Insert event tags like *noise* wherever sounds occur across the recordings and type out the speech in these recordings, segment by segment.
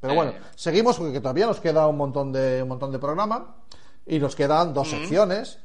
Pero bueno, Eh. seguimos porque todavía nos queda un montón de un montón de programa y nos quedan dos secciones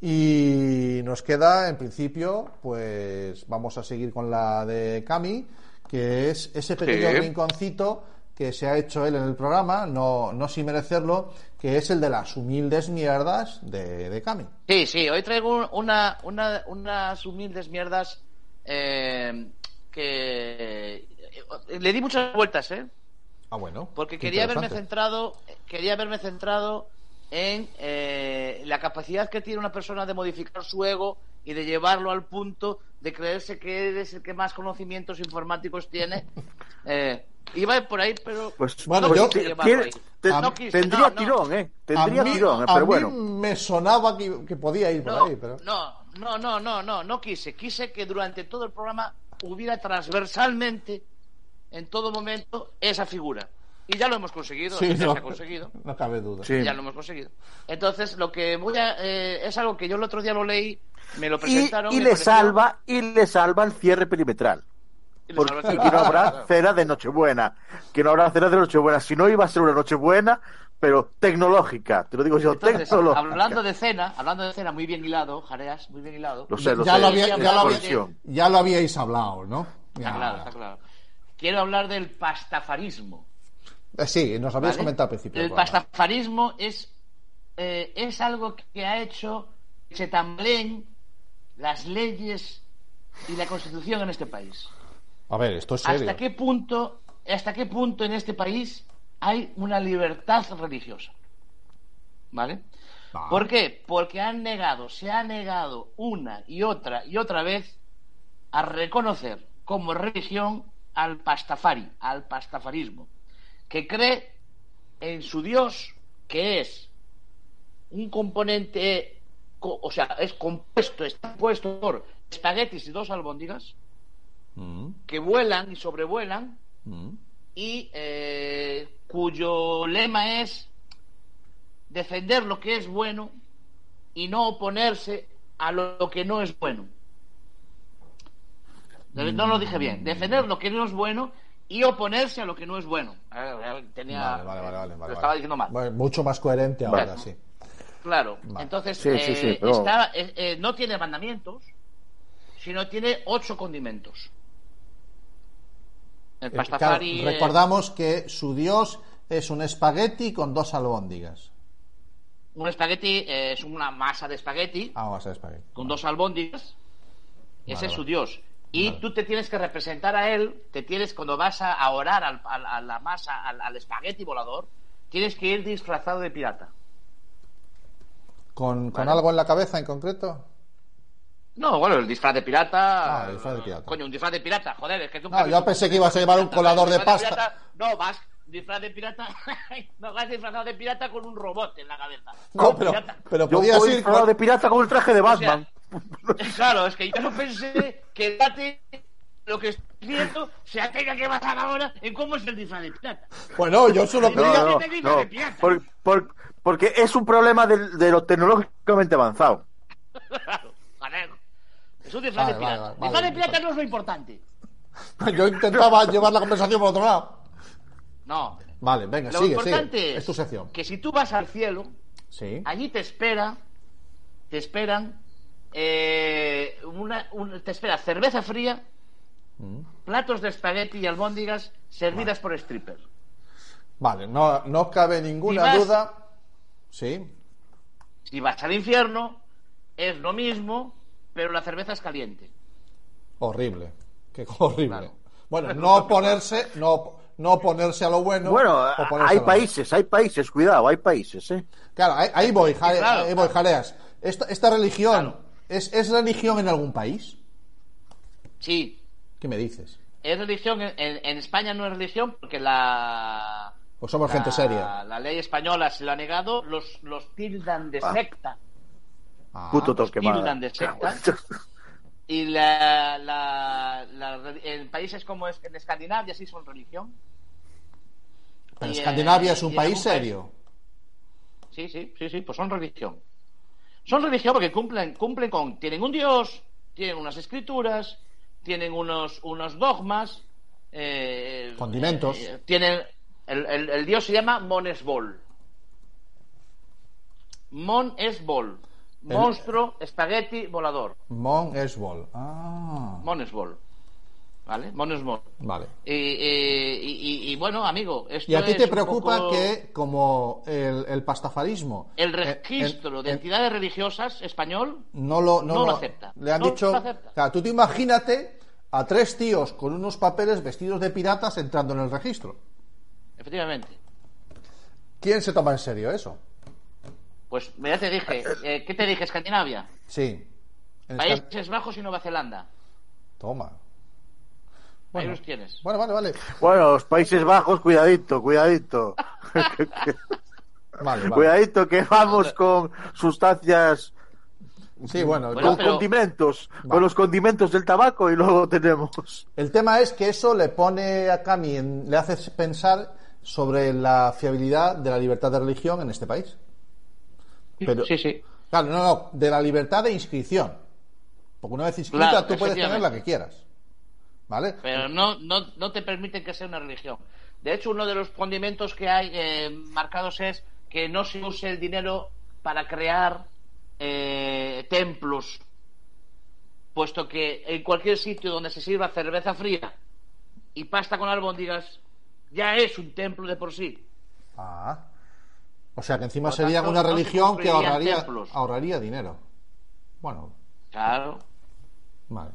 y nos queda en principio pues vamos a seguir con la de Cami que es ese pequeño Sí. rinconcito que se ha hecho él en el programa, no, no sin merecerlo, que es el de las humildes mierdas de, de Cami. Sí, sí, hoy traigo un- una, una, unas humildes mierdas eh, que eh, le di muchas vueltas, ¿eh? Ah, bueno. Porque quería haberme centrado, quería haberme centrado en eh, la capacidad que tiene una persona de modificar su ego y de llevarlo al punto de creerse que eres el que más conocimientos informáticos tiene. *laughs* Eh, iba por ahí, pero Pues, Bueno, no yo- quise llevarlo ahí. te- No quise, tendría no, tirón, ¿eh? A Tendría mí, tirón, ¿eh? a pero mí bueno. me sonaba que, que podía ir por ahí, pero... no, no, no, no, no, no quise. Quise que durante todo el programa hubiera transversalmente, en todo momento, esa figura. Y ya lo hemos conseguido, Sí, ya no, se ha conseguido. no cabe duda. Sí. Ya lo hemos conseguido. Entonces, lo que voy a. eh, es algo que yo el otro día lo leí, me lo Y, presentaron. y me le pareció- salva, y le salva el cierre perimetral. y Porque que no habrá cena de Nochebuena. Que no habrá cena de Nochebuena. Si no iba a ser una Nochebuena, pero tecnológica. Te lo digo yo, Entonces, tecnológica. hablando de cena, hablando de cena, muy bien hilado, Jareas, muy bien hilado. Lo sé, lo ya, sé. lo había- ya, lo había- ya lo habíais hablado, ¿no? Está claro, está claro. Quiero hablar del pastafarismo. Eh, sí, nos habíais ¿vale? comentado al principio. El pastafarismo es, eh, es algo que ha hecho que se tambleen las leyes y la constitución en este país. A ver, esto es serio. ¿Hasta qué punto, hasta qué punto en este país hay una libertad religiosa? ¿Vale? Ah. ¿Por qué? Porque han negado, se ha negado una y otra y otra vez a reconocer como religión al pastafari, al pastafarismo, que cree en su Dios, que es un componente, co- o sea, es compuesto, está compuesto por espaguetis y dos albóndigas, Mm, que vuelan y sobrevuelan mm. y eh, cuyo lema es defender lo que es bueno y no oponerse a lo que no es bueno. No lo dije bien. Defender lo que no es bueno y oponerse a lo que no es bueno. Eh, Tenía, Vale, vale, vale, vale, lo estaba diciendo mal. Bueno, mucho más coherente ahora, Vale. sí. Claro. Vale. Entonces, Sí, sí, sí, eh, pero- está- eh, eh, no tiene mandamientos, sino tiene ocho condimentos. El Eh, claro, pastafari... eh, recordamos que su dios es un espagueti con dos albóndigas. Un espagueti eh, es una masa de espagueti Ah, vas a espagueti. con dos albóndigas. Ese Vale, es su vale. dios. Y Vale. tú te tienes que representar a él, te tienes, cuando vas a, orar al- al- a la masa, al, al espagueti volador, tienes que ir disfrazado de pirata. ¿Con, con Vale. algo en la cabeza en concreto? No, bueno, el disfraz de pirata. Ah, el disfraz de pirata. Coño, un disfraz de pirata, joder, es que tú. No, yo pensé que ibas a llevar un colador de pasta. pirata, no, vas disfraz de pirata. *laughs* no, vas disfrazado de pirata con un robot en la cabeza. No, pero, Pirata. pero Yo podías ir disfrazado con... de pirata con el traje de Batman. *laughs* Claro, es que yo no pensé que date lo que estoy viendo se tenga que basar ahora en cómo es el disfraz de pirata. Bueno, yo solo No, no, no, por- por- porque es un problema de, de lo tecnológicamente avanzado. Claro. Es un disfraz Vale, de pirata. vale, vale, disfraz vale. de pirata no es lo importante. *laughs* Yo intentaba llevar la conversación por otro lado. No. Vale, venga, Lo sigue, importante sigue. es, Es tu sección. que si tú vas al cielo, Sí. allí te espera, te esperan, eh, una, un- te espera cerveza fría, Mm. platos de espagueti y albóndigas servidas por strippers. Vale, no, no cabe ninguna vas- duda. Sí. Si vas al infierno, es lo mismo, pero la cerveza es caliente. Horrible. Qué *laughs* horrible. Claro. Bueno, *laughs* no ponerse, no, no ponerse a lo bueno. bueno, hay países, hay países, cuidado, hay países, ¿eh? Claro, ahí, ahí voy, jare- claro, ahí voy, claro. jareas. Esta, esta religión, Claro. ¿Es, ¿es religión en algún país? Sí, ¿Qué me dices? es religión, en, en España no es religión porque la... Pues somos la- gente seria. La ley española se lo ha negado, los, los tildan de Ah. secta. Ah, Puto toque tildan de secta. Y la, la, la- en países como es- en Escandinavia sí son religión. pero y, eh, Escandinavia es un país- serio. Sí, sí, sí, sí, pues son religión. Son religión porque cumplen, cumplen con, tienen un dios, tienen unas escrituras, tienen unos, unos dogmas, eh, Condimentos. eh, tienen, El, el- el dios se llama Monesbol. Monesbol. El- Monstruo, espagueti, volador. Mon Esbol. Ah, Monesbol. ¿Vale? Monesbol. vale. Y, y- y- y, bueno, amigo, esto Y a ti es te preocupa poco que, como el, el pastafarismo. el eh, registro de en- entidades religiosas español no lo, no no lo lo- acepta. Le han No dicho. lo acepta. Claro, tú te imagínate a tres tíos con unos papeles vestidos de piratas entrando en el registro. efectivamente. ¿Quién se toma en serio eso? Pues ya te dije, eh, ¿qué te dije? Escandinavia, Sí. Países Bajos y Nueva Zelanda. Toma. Ahí Bueno. los tienes. Bueno, vale, vale. Bueno, los Países Bajos, cuidadito, cuidadito. Vale, vale. cuidadito que vamos con sustancias, Sí, bueno. Bueno, con pero- condimentos, Vale. con los condimentos del tabaco y luego tenemos... El tema es que eso le pone a Cami, en- le hace pensar sobre la fiabilidad de la libertad de religión en este país. Pero- sí, sí. Claro, no, no, de la libertad de inscripción. Porque una vez inscrita Claro, tú puedes tener la que quieras. ¿Vale? Pero no, no, no te permiten que sea una religión. De hecho, uno de los condimentos que hay eh, marcados es que no se use el dinero para crear eh, templos, puesto que en cualquier sitio donde se sirva cerveza fría y pasta con albóndigas, ya es un templo de por sí. Ah. O sea que encima sería una no se religión que ahorraría, templos. ahorraría dinero. Bueno, Claro. Vale.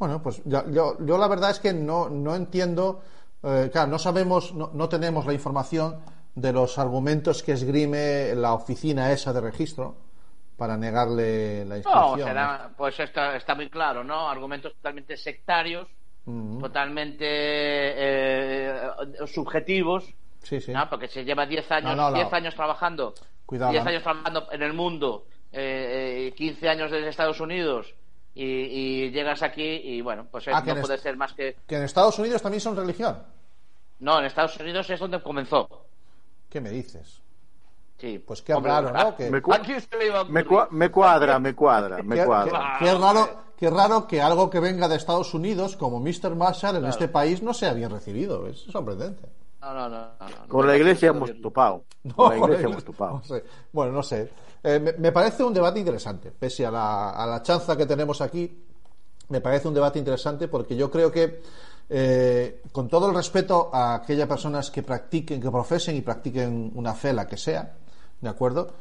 Bueno, pues ya- yo, yo la verdad es que no, no entiendo, eh, claro, no sabemos, no, no tenemos la información de los argumentos que esgrime la oficina esa de registro para negarle la No, inscripción. será, pues está, está muy claro, ¿no? Argumentos totalmente sectarios, totalmente eh, subjetivos, Sí, sí. ¿no? Porque se lleva 10 años, No, no, no. 10 años trabajando, Cuidado, 10 ¿no? años trabajando en el mundo, eh, eh, 15 años desde Estados Unidos y, y llegas aquí y bueno, pues Ah, no puede ser más que... Que en Estados Unidos también son religión. No, en Estados Unidos es donde comenzó. ¿Qué me dices? Sí. Pues qué Hombre, raro, ¿no? Que- Me, cuadra, me cuadra, me Qué, cuadra. qué- qué raro, qué raro que algo que venga de Estados Unidos, como Mr. Marshall, en este país no sea bien recibido. Es sorprendente. No, no, no. no, no. Con la iglesia No, hemos topado. No, Con la iglesia hemos topado. no sé. Bueno, no sé. Eh, me, me parece un debate interesante, pese a la, a la chanza que tenemos aquí. Me parece un debate interesante porque yo creo que, eh, con todo el respeto a aquellas personas que practiquen, que profesen y practiquen una fe, la que sea, ¿de acuerdo?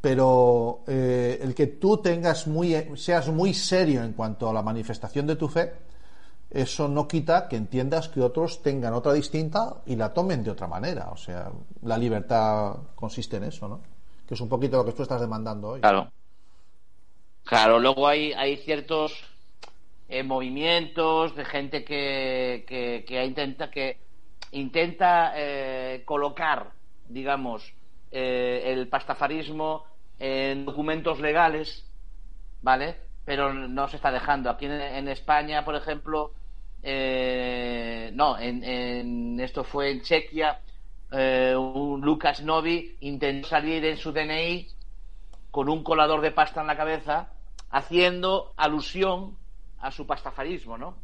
Pero eh, el que tú tengas muy, seas muy serio en cuanto a la manifestación de tu fe, eso no quita que entiendas que otros tengan otra distinta y la tomen de otra manera. O sea, la libertad consiste en eso, ¿no? Que es un poquito lo que tú estás demandando hoy. Claro. Claro, luego hay, hay ciertos eh, movimientos de gente que, que, que intenta, que intenta eh, colocar, digamos, eh, el pastafarismo en documentos legales, ¿vale? Pero no se está dejando. Aquí en, en España, por ejemplo, eh, no, en, en- esto fue en Chequia, eh, un Lucas Novi intentó salir en su DNI con un colador de pasta en la cabeza, haciendo alusión a su pastafarismo, ¿no?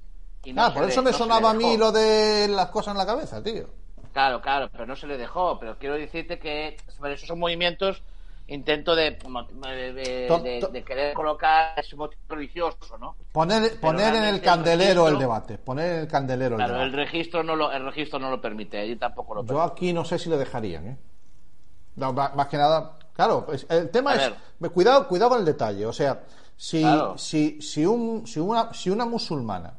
Y no ah, por le- eso me no sonaba a mí lo de las cosas en la cabeza, tío. Claro, claro, pero no se le dejó. Pero quiero decirte que sobre esos son movimientos intento de, de, querer colocar ese motivo religioso, ¿no? Poner, poner en el candelero el debate. Poner en el candelero el Claro, el debate. registro no lo, el registro no lo permite, yo tampoco lo Yo aquí no sé si le dejarían, ¿eh? No, más que nada, claro, pues, el tema A es, ver. cuidado, cuidado con el detalle, o sea, si, Claro. si, si, un, si, una, si una musulmana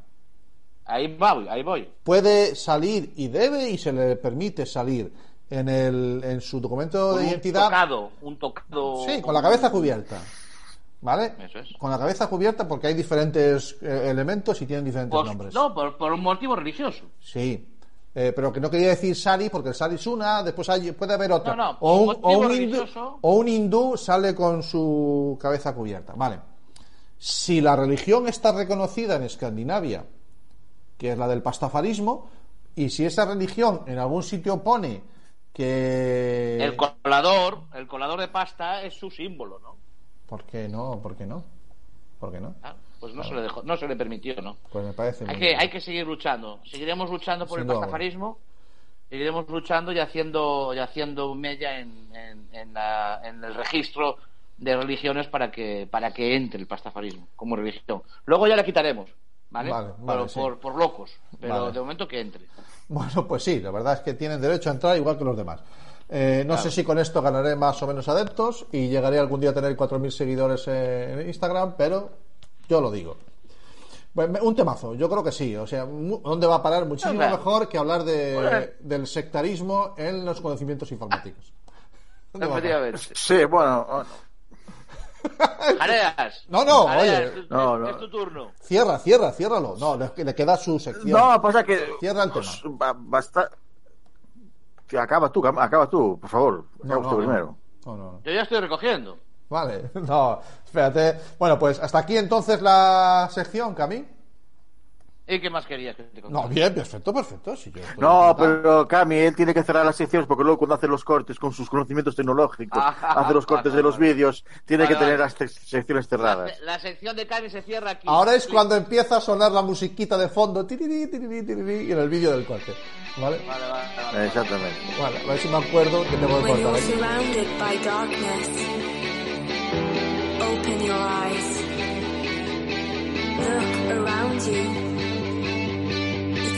Ahí voy, ahí voy. puede salir y debe y se le permite salir en, el, en su documento Con de un identidad, tocado, un tocado. sí, con la cabeza cubierta, ¿vale? Eso es. Con la cabeza cubierta porque hay diferentes eh, elementos y tienen diferentes nombres. no, por, por un motivo religioso. Sí. Eh, pero que no quería decir sari porque el sari es una, después hay- puede haber otra. No, no, o, un, o un hindú, religioso. o un hindú sale con su cabeza cubierta. Vale. Si la religión está reconocida en Escandinavia, que es la del pastafarismo, y si esa religión en algún sitio pone que... El colador, el colador de pasta es su símbolo, ¿no? ¿Por qué no? ¿Por qué no? ¿Por qué no? Ah, Pues no se le dejó, no se le permitió, ¿no? Pues me parece Hay que, bien. hay que seguir luchando. Seguiremos luchando por Sin el duda pastafarismo. Iremos luchando y haciendo, y haciendo mella en, en, en, la- en el registro de religiones para que, para que entre el pastafarismo como religión. Luego ya la quitaremos, ¿vale? Vale, vale, Pero sí. por, por locos, pero Vale. de momento que entre. Bueno, pues sí, la verdad es que tienen derecho a entrar igual que los demás. Eh, no sé si con esto ganaré más o menos adeptos y llegaré algún día a tener 4.000 seguidores en Instagram, pero yo lo digo. Un temazo, yo creo que sí. O sea, ¿dónde va a parar? Muchísimo mejor que hablar de, Bueno. del sectarismo en los conocimientos informáticos. *laughs* Sí, bueno. *laughs* Jareas. No, no, Jareas, oye. es tu- No, no. es tu turno. Cierra, cierra, ciérralo. No, le, le queda su sección. No, pasa que. Cierra el pues, tema. ba- basta. Que Acaba tú, cam- acaba tú, por favor. No, Acaba no, no. primero. No, no, no. Yo ya estoy recogiendo. Vale, *laughs* no, espérate. Bueno, pues hasta aquí entonces la sección, Cami. ¿Y qué más querías que te contara? No, bien, perfecto, perfecto. yo No, pero Cami, él tiene que cerrar las secciones porque luego cuando hace los cortes con sus conocimientos tecnológicos, Ah, *laughs* hace los cortes vale, de los vale. vídeos, tiene Vale, que tener las te- secciones cerradas. la sección de Cami se cierra aquí. Ahora es cuando empieza a sonar la musiquita de fondo, tirirí, tirirí, tirirí, y en el vídeo del corte. ¿Vale? Vale, vale, vale, vale. Exactamente. Vale, a ver si me acuerdo que tengo que When cortar you're aquí. surrounded by darkness, open your eyes. Look around you.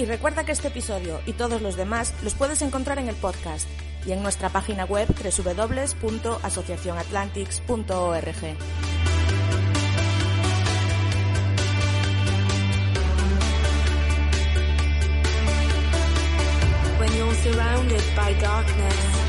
Y recuerda que este episodio y todos los demás los puedes encontrar en el podcast y en nuestra página web www.asociacionatlantics.org. When you're surrounded by darkness,